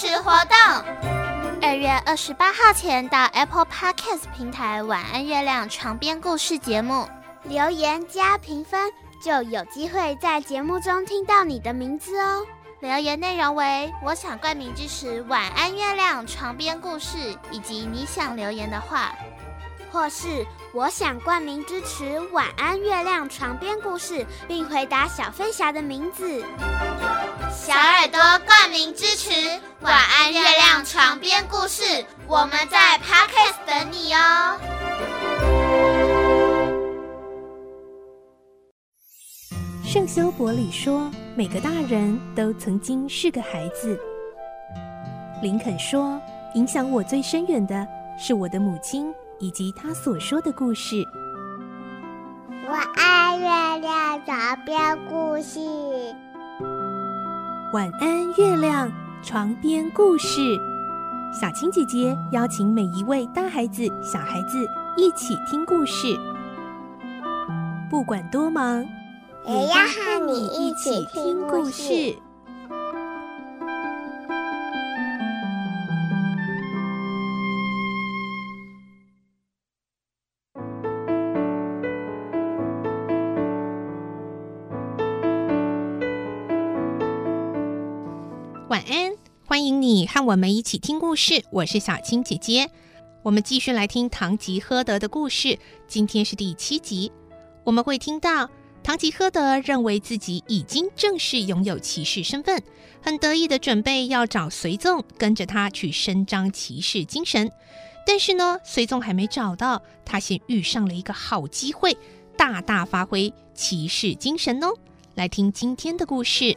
持活动。二月二十八号前到 Apple Podcast 平台“晚安月亮”床边故事节目留言加评分，就有机会在节目中听到你的名字哦。留言内容为：我想冠名支持“晚安月亮”床边故事，以及你想留言的话。或是我想冠名支持《晚安月亮》床边故事，并回答小飞侠的名字。小耳朵冠名支持《晚安月亮》床边故事，我们在 parkas 等你哦。圣修伯里说：“每个大人都曾经是个孩子。”林肯说：“影响我最深远的是我的母亲。”以及她所说的故事。我爱，月亮床边故事。晚安，月亮床边故事。小青姐姐邀请每一位大孩子、小孩子一起听故事，不管多忙，也要和你一起听故事。安，欢迎你和我们一起听故事。我是小青姐姐，我们继续来听《堂吉诃德》的故事。今天是第七集，我们会听到堂吉诃德认为自己已经正式拥有骑士身份，很得意的准备要找随从跟着他去伸张骑士精神。但是呢，随从还没找到，他先遇上了一个好机会，大大发挥骑士精神哦。来听今天的故事。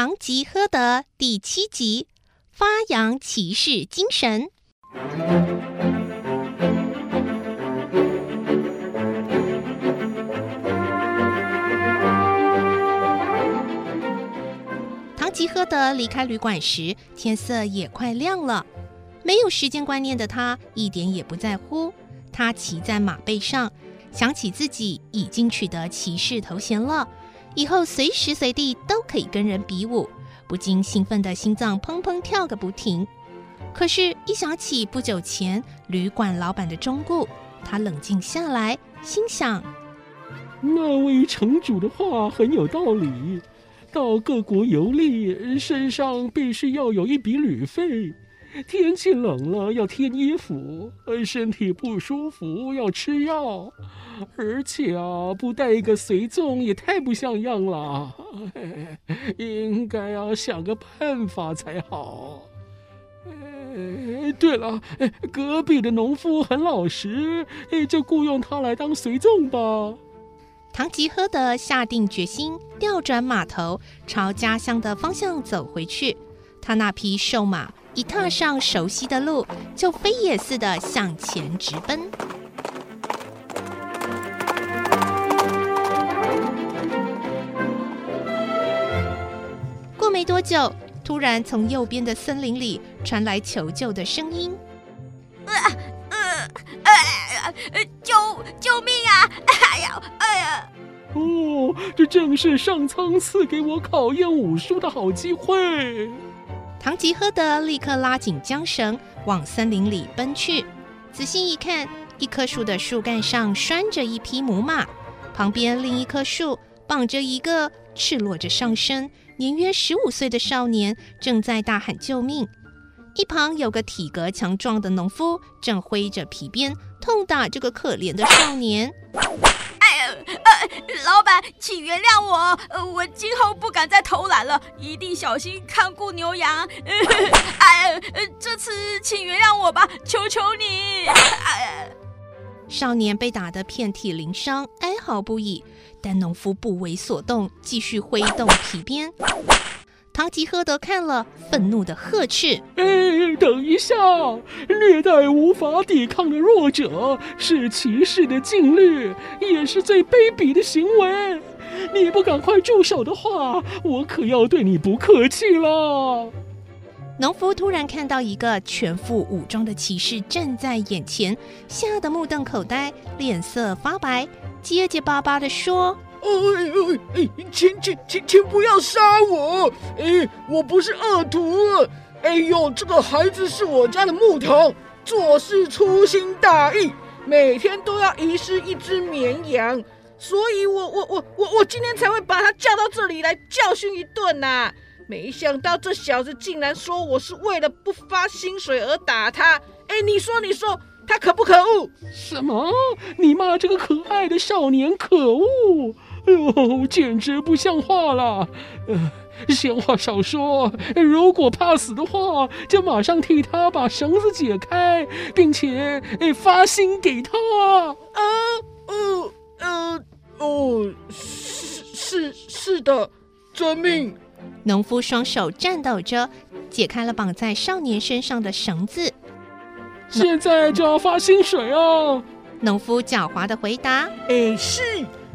堂吉诃德第七集：发扬骑士精神。唐吉诃德离开旅馆时，天色也快亮了。没有时间观念的他，一点也不在乎。他骑在马背上，想起自己已经取得骑士头衔了。以后随时随地都可以跟人比武，不禁兴奋的心脏砰砰跳个不停。可是，一想起不久前旅馆老板的忠告，他冷静下来，心想：那位城主的话很有道理，到各国游历，身上必须要有一笔旅费。天气冷了要添衣服，身体不舒服要吃药，而且啊，不带一个随从也太不像样了。应该要想个办法才好。哎，对了，隔壁的农夫很老实，就雇佣他来当随从吧。唐吉诃德下定决心，调转马头，朝家乡的方向走回去。他那匹瘦马。一踏上熟悉的路，就飞也似的向前直奔。过没多久，突然从右边的森林里传来求救的声音：“呃呃呃，救救命啊！哎呀，哎呀！哦，这正是上苍赐给我考验武术的好机会。”堂吉诃德立刻拉紧缰绳，往森林里奔去。仔细一看，一棵树的树干上拴着一匹母马，旁边另一棵树绑着一个赤裸着上身、年约十五岁的少年，正在大喊救命。一旁有个体格强壮的农夫，正挥着皮鞭痛打这个可怜的少年。老板，请原谅我，呃，我今后不敢再偷懒了，一定小心看顾牛羊。哎，呃，这次请原谅我吧，求求你。哎，少年被打得遍体鳞伤，哀嚎不已，但农夫不为所动，继续挥动皮鞭。堂吉诃德看了，愤怒的呵斥：“哎，等一下！虐待无法抵抗的弱者是骑士的禁律，也是最卑鄙的行为。你不赶快住手的话，我可要对你不客气了。”农夫突然看到一个全副武装的骑士站在眼前，吓得目瞪口呆，脸色发白，结结巴巴的说：“哎哎哎，请请请请不要杀我！哎，我不是恶徒。哎呦，这个孩子是我家的牧童，做事粗心大意，每天都要遗失一只绵羊，所以我我我我我今天才会把他叫到这里来教训一顿呐。”没想到这小子竟然说我是为了不发薪水而打他！哎，你说你说他可不可恶？什么？你骂这个可爱的少年可恶？哎呦，简直不像话了！呃，闲话少说，如果怕死的话，就马上替他把绳子解开，并且哎发薪给他。啊，呃呃哦，是是是的，遵命。农夫双手颤抖着，解开了绑在少年身上的绳子。现在就要发薪水哦！农夫狡猾的回答：“哎，是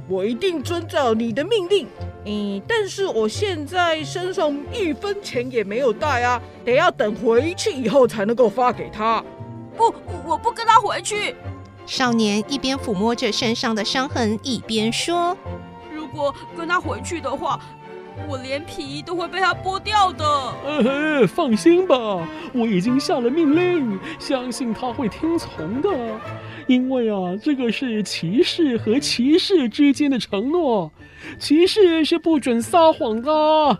我一定遵照你的命令。嗯，但是我现在身上一分钱也没有带啊，得要等回去以后才能够发给他。不，我不跟他回去。”少年一边抚摸着身上的伤痕，一边说：“如果跟他回去的话。”我连皮都会被他剥掉的。呃，放心吧，我已经下了命令，相信他会听从的。因为啊，这个是骑士和骑士之间的承诺，骑士是不准撒谎的。呃，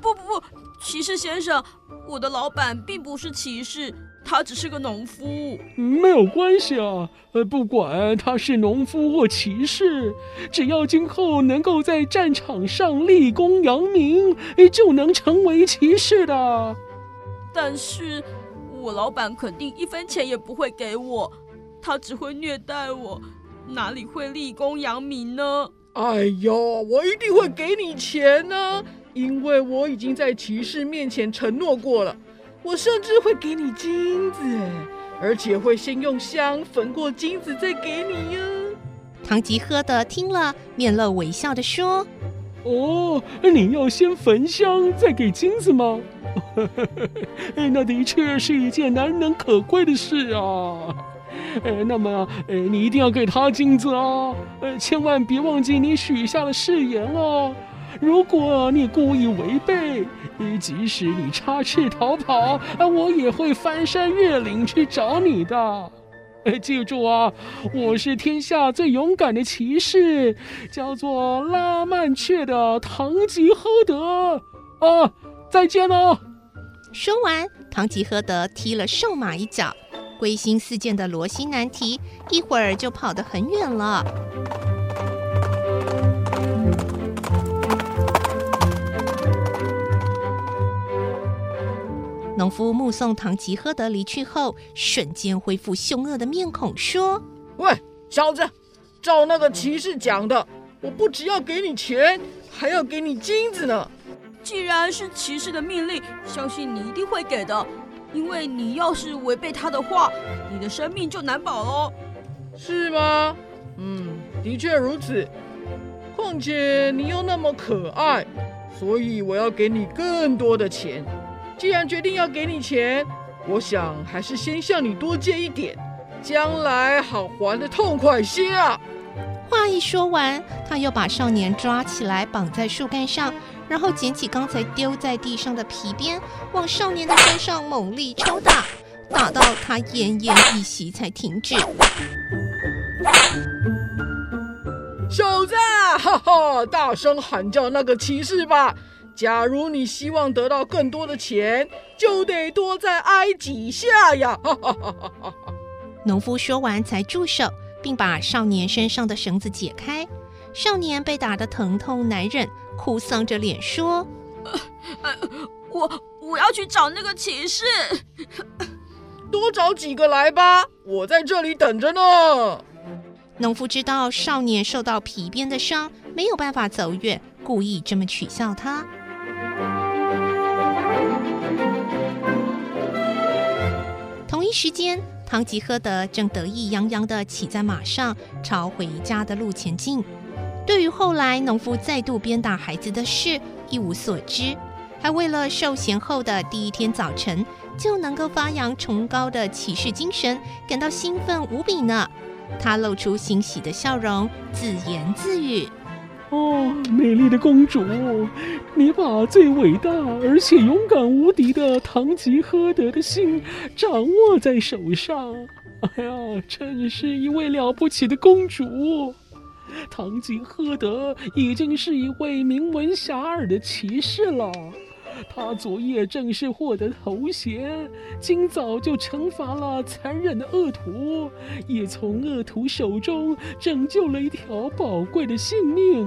不不不，骑士先生，我的老板并不是骑士。他只是个农夫，没有关系啊。呃，不管他是农夫或骑士，只要今后能够在战场上立功扬名，就能成为骑士的。但是，我老板肯定一分钱也不会给我，他只会虐待我，哪里会立功扬名呢？哎呦，我一定会给你钱呢，因为我已经在骑士面前承诺过了。我甚至会给你金子，而且会先用香焚过金子再给你哟。唐吉诃德听了，面露微笑的说：“哦，你要先焚香再给金子吗？那的确是一件难能可贵的事啊。那么，你一定要给他金子啊，千万别忘记你许下的誓言啊。如果你故意违背，即使你插翅逃跑，我也会翻山越岭去找你的。记住啊，我是天下最勇敢的骑士，叫做拉曼雀的唐吉诃德。啊，再见了。说完，唐吉诃德踢了瘦马一脚，归心似箭的罗西南提一会儿就跑得很远了。农夫目送唐吉诃德离去后，瞬间恢复凶恶的面孔，说：“喂，小子，照那个骑士讲的，我不只要给你钱，还要给你金子呢。既然是骑士的命令，相信你一定会给的，因为你要是违背他的话，你的生命就难保喽。是吗？嗯，的确如此。况且你又那么可爱，所以我要给你更多的钱。”既然决定要给你钱，我想还是先向你多借一点，将来好还的痛快些啊！话一说完，他又把少年抓起来绑在树干上，然后捡起刚才丢在地上的皮鞭，往少年的身上猛力抽打，打到他奄奄一息才停止。小子，哈哈，大声喊叫那个骑士吧！假如你希望得到更多的钱，就得多再挨几下呀！哈哈哈哈哈！农夫说完才住手，并把少年身上的绳子解开。少年被打得疼痛难忍，哭丧着脸说：“呃，我我要去找那个骑士，多找几个来吧，我在这里等着呢。”农夫知道少年受到皮鞭的伤，没有办法走远，故意这么取笑他。一时间，唐吉诃德正得意洋洋地骑在马上，朝回家的路前进。对于后来农夫再度鞭打孩子的事，一无所知。还为了受贤后的第一天早晨就能够发扬崇高的骑士精神，感到兴奋无比呢。他露出欣喜的笑容，自言自语：“哦，美丽的公主，你把最伟大而且勇敢无敌的堂吉诃德的心掌握在手上。哎呀，真是一位了不起的公主！堂吉诃德已经是一位名闻遐迩的骑士了。”他昨夜正式获得头衔，今早就惩罚了残忍的恶徒，也从恶徒手中拯救了一条宝贵的性命。